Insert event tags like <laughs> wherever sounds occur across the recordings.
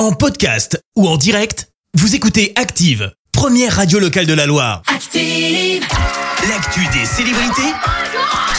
En podcast ou en direct, vous écoutez Active, première radio locale de la Loire. Active. L'actu des célébrités,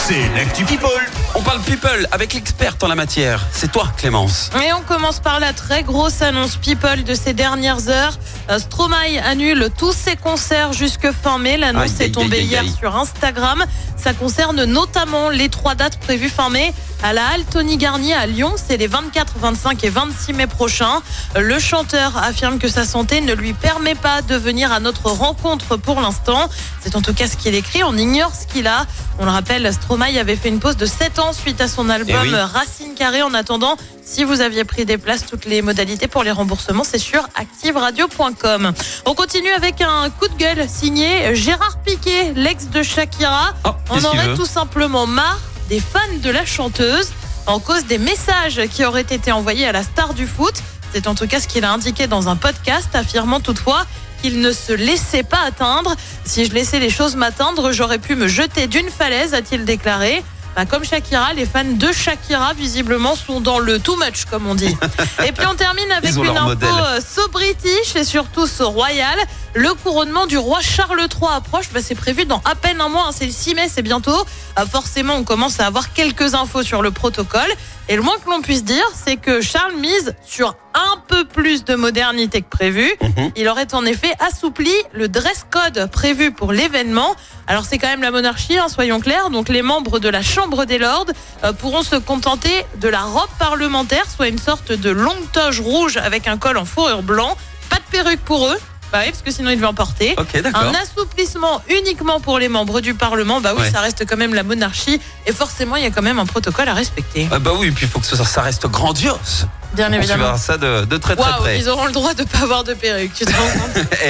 c'est l'actu People. On parle people avec l'experte en la matière. C'est toi, Clémence. Et on commence par la très grosse annonce People de ces dernières heures. Euh, Stromae annule tous ses concerts jusque fin mai. L'annonce est tombée aïe, aïe, hier sur Instagram. Ça concerne notamment les trois dates prévues fin mai à la Halle Tony Garnier à Lyon. C'est les 24, 25 et 26 mai prochains. Le chanteur affirme que sa santé ne lui permet pas de venir à notre rencontre pour l'instant. C'est en tout cas ce qu'il écrit. On ignore ce qu'il a. On le rappelle, Stromae avait fait une pause de 7 ans suite à son album Eh oui. Racine Carrée. En attendant, si vous aviez pris des places, toutes les modalités pour les remboursements, c'est sur activeradio.com. On continue avec un coup de gueule signé Gérard Piquet, l'ex de Shakira. Oh, On aurait tout simplement marre des fans de la chanteuse en cause des messages qui auraient été envoyés à la star du foot. C'est en tout cas ce qu'il a indiqué dans un podcast, affirmant toutefois qu'il ne se laissait pas atteindre. Si je laissais les choses m'atteindre, j'aurais pu me jeter d'une falaise, a-t-il déclaré. Bah, comme Shakira, les fans de Shakira, visiblement, sont dans le too much, comme on dit. <laughs> Et puis on termine avec une info modèle. euh, so british et surtout so royal. Le couronnement du roi Charles III approche. Bah, c'est prévu dans à peine un mois. hein. C'est le 6 mai, c'est bientôt. Ah, forcément, on commence à avoir quelques infos sur le protocole. Et le moins que l'on puisse dire, c'est que Charles mise sur un peu plus de modernité que prévu. Mhm. Il aurait en effet assoupli le dress code prévu pour l'événement. Alors c'est quand même la monarchie, hein, soyons clairs. Donc les membres de la Chambre des Lords euh, pourront se contenter de la robe parlementaire, soit une sorte de longue toge rouge avec un col en fourrure blanc. Pas de perruque pour eux. Bah oui, parce que sinon ils devaient en porter. Un assouplissement uniquement pour les membres du Parlement. Bah oui, Ouais. ça reste quand même la monarchie. Et forcément, il y a quand même un protocole à respecter. Ah bah oui, puis il faut que ça, ça reste grandiose. Bien On évidemment. suivra ça de, de très très près. ils auront le droit de pas avoir de perruque. Tu te rends compte <laughs> Eh.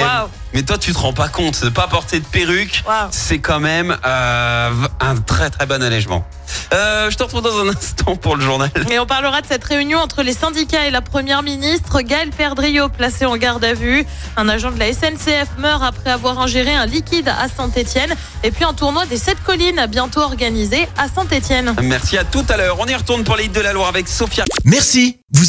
Mais toi, tu te rends pas compte, de pas porter de perruque, c'est quand même euh, un très très bon allègement. Euh, je te retrouve dans un instant pour le journal. Et on parlera de cette réunion entre les syndicats et la première ministre. Gaël Perdriau, placé en garde à vue. Un agent de la SNCF meurt après avoir ingéré un liquide à Saint-Etienne. Et puis un tournoi des sept collines a bientôt organisé à Saint-Etienne. Merci à tout à l'heure. On y retourne pour les de la Loire avec Sophia. Merci,